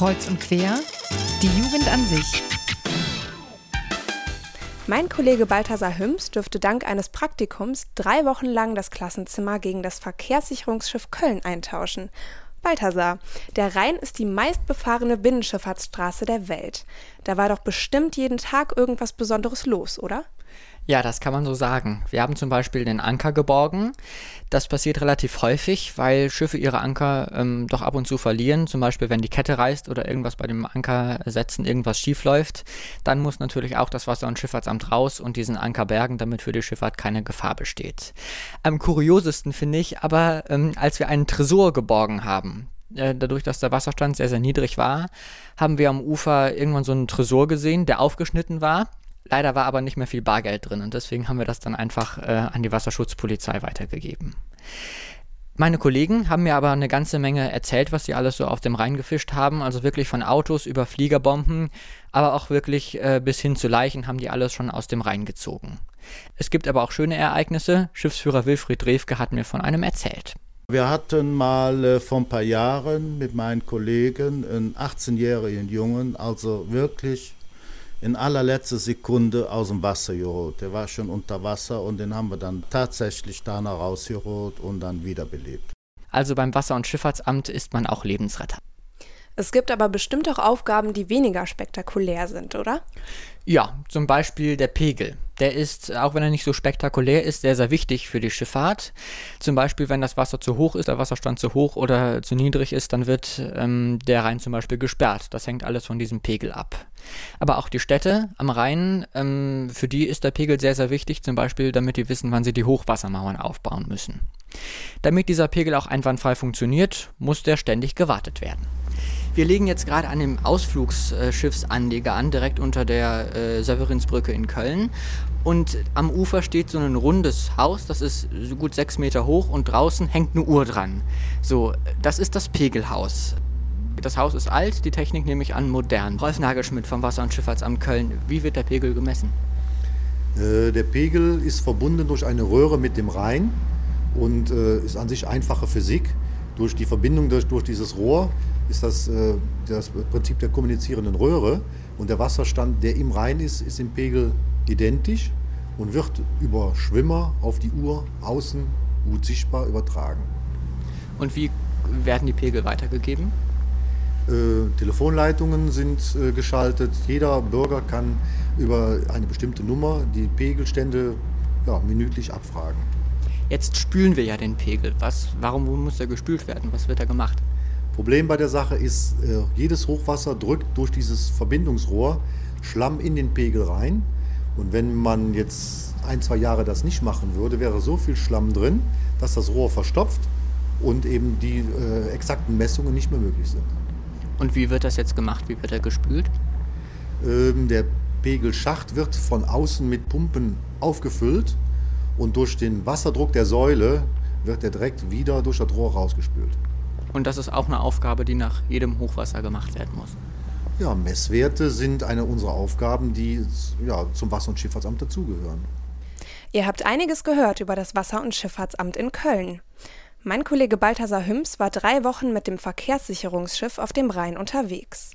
Kreuz und quer, die Jugend an sich. Mein Kollege Balthasar Hüms dürfte dank eines Praktikums drei Wochen lang das Klassenzimmer gegen das Verkehrssicherungsschiff Köln eintauschen. Balthasar, der Rhein ist die meistbefahrene Binnenschifffahrtsstraße der Welt. Da war doch bestimmt jeden Tag irgendwas Besonderes los, oder? Ja, das kann man so sagen. Wir haben zum Beispiel den Anker geborgen. Das passiert relativ häufig, weil Schiffe ihre Anker ähm, doch ab und zu verlieren. Zum Beispiel, wenn die Kette reißt oder irgendwas bei dem Anker setzen, irgendwas schief läuft. Dann muss natürlich auch das Wasser- und Schifffahrtsamt raus und diesen Anker bergen, damit für die Schifffahrt keine Gefahr besteht. Am kuriosesten finde ich aber, ähm, als wir einen Tresor geborgen haben äh, dadurch, dass der Wasserstand sehr, sehr niedrig war, haben wir am Ufer irgendwann so einen Tresor gesehen, der aufgeschnitten war Leider war aber nicht mehr viel Bargeld drin und deswegen haben wir das dann einfach äh, an die Wasserschutzpolizei weitergegeben. Meine Kollegen haben mir aber eine ganze Menge erzählt, was sie alles so auf dem Rhein gefischt haben. Also wirklich von Autos über Fliegerbomben, aber auch wirklich äh, bis hin zu Leichen haben die alles schon aus dem Rhein gezogen. Es gibt aber auch schöne Ereignisse. Schiffsführer Wilfried Rewke hat mir von einem erzählt. Wir hatten mal äh, vor ein paar Jahren mit meinen Kollegen einen 18-jährigen Jungen, also wirklich in allerletzter Sekunde aus dem Wasser geholt. Der war schon unter Wasser und den haben wir dann tatsächlich da noch rausgeholt und dann wiederbelebt. Also beim Wasser- und Schifffahrtsamt ist man auch Lebensretter. Es gibt aber bestimmt auch Aufgaben, die weniger spektakulär sind, oder? Ja, zum Beispiel der Pegel. Der ist, auch wenn er nicht so spektakulär ist, sehr, sehr wichtig für die Schifffahrt. Zum Beispiel, wenn das Wasser zu hoch ist, der Wasserstand zu hoch oder zu niedrig ist, dann wird ähm, der Rhein zum Beispiel gesperrt. Das hängt alles von diesem Pegel ab. Aber auch die Städte am Rhein, ähm, für die ist der Pegel sehr, sehr wichtig, zum Beispiel, damit die wissen, wann sie die Hochwassermauern aufbauen müssen. Damit dieser Pegel auch einwandfrei funktioniert, muss der ständig gewartet werden. Wir legen jetzt gerade an dem Ausflugsschiffsanleger an, direkt unter der äh, Severinsbrücke in Köln. Und am Ufer steht so ein rundes Haus, das ist so gut sechs Meter hoch und draußen hängt eine Uhr dran. So, das ist das Pegelhaus. Das Haus ist alt, die Technik nehme ich an modern. Rolf Nagelschmidt vom Wasser- und Schifffahrtsamt Köln. Wie wird der Pegel gemessen? Äh, der Pegel ist verbunden durch eine Röhre mit dem Rhein und äh, ist an sich einfache Physik. Durch die Verbindung durch, durch dieses Rohr ist das äh, das Prinzip der kommunizierenden Röhre und der Wasserstand, der im Rhein ist, ist im Pegel identisch und wird über Schwimmer auf die Uhr außen gut sichtbar übertragen. Und wie werden die Pegel weitergegeben? Äh, Telefonleitungen sind äh, geschaltet. Jeder Bürger kann über eine bestimmte Nummer die Pegelstände ja, minütlich abfragen. Jetzt spülen wir ja den Pegel. Was, warum muss er gespült werden? Was wird da gemacht? Problem bei der Sache ist, äh, jedes Hochwasser drückt durch dieses Verbindungsrohr Schlamm in den Pegel rein. Und wenn man jetzt ein, zwei Jahre das nicht machen würde, wäre so viel Schlamm drin, dass das Rohr verstopft und eben die äh, exakten Messungen nicht mehr möglich sind. Und wie wird das jetzt gemacht? Wie wird er gespült? Ähm, der Pegelschacht wird von außen mit Pumpen aufgefüllt und durch den Wasserdruck der Säule wird er direkt wieder durch das Rohr rausgespült. Und das ist auch eine Aufgabe, die nach jedem Hochwasser gemacht werden muss. Ja, Messwerte sind eine unserer Aufgaben, die ja, zum Wasser- und Schifffahrtsamt dazugehören. Ihr habt einiges gehört über das Wasser- und Schifffahrtsamt in Köln. Mein Kollege Balthasar Hüms war drei Wochen mit dem Verkehrssicherungsschiff auf dem Rhein unterwegs.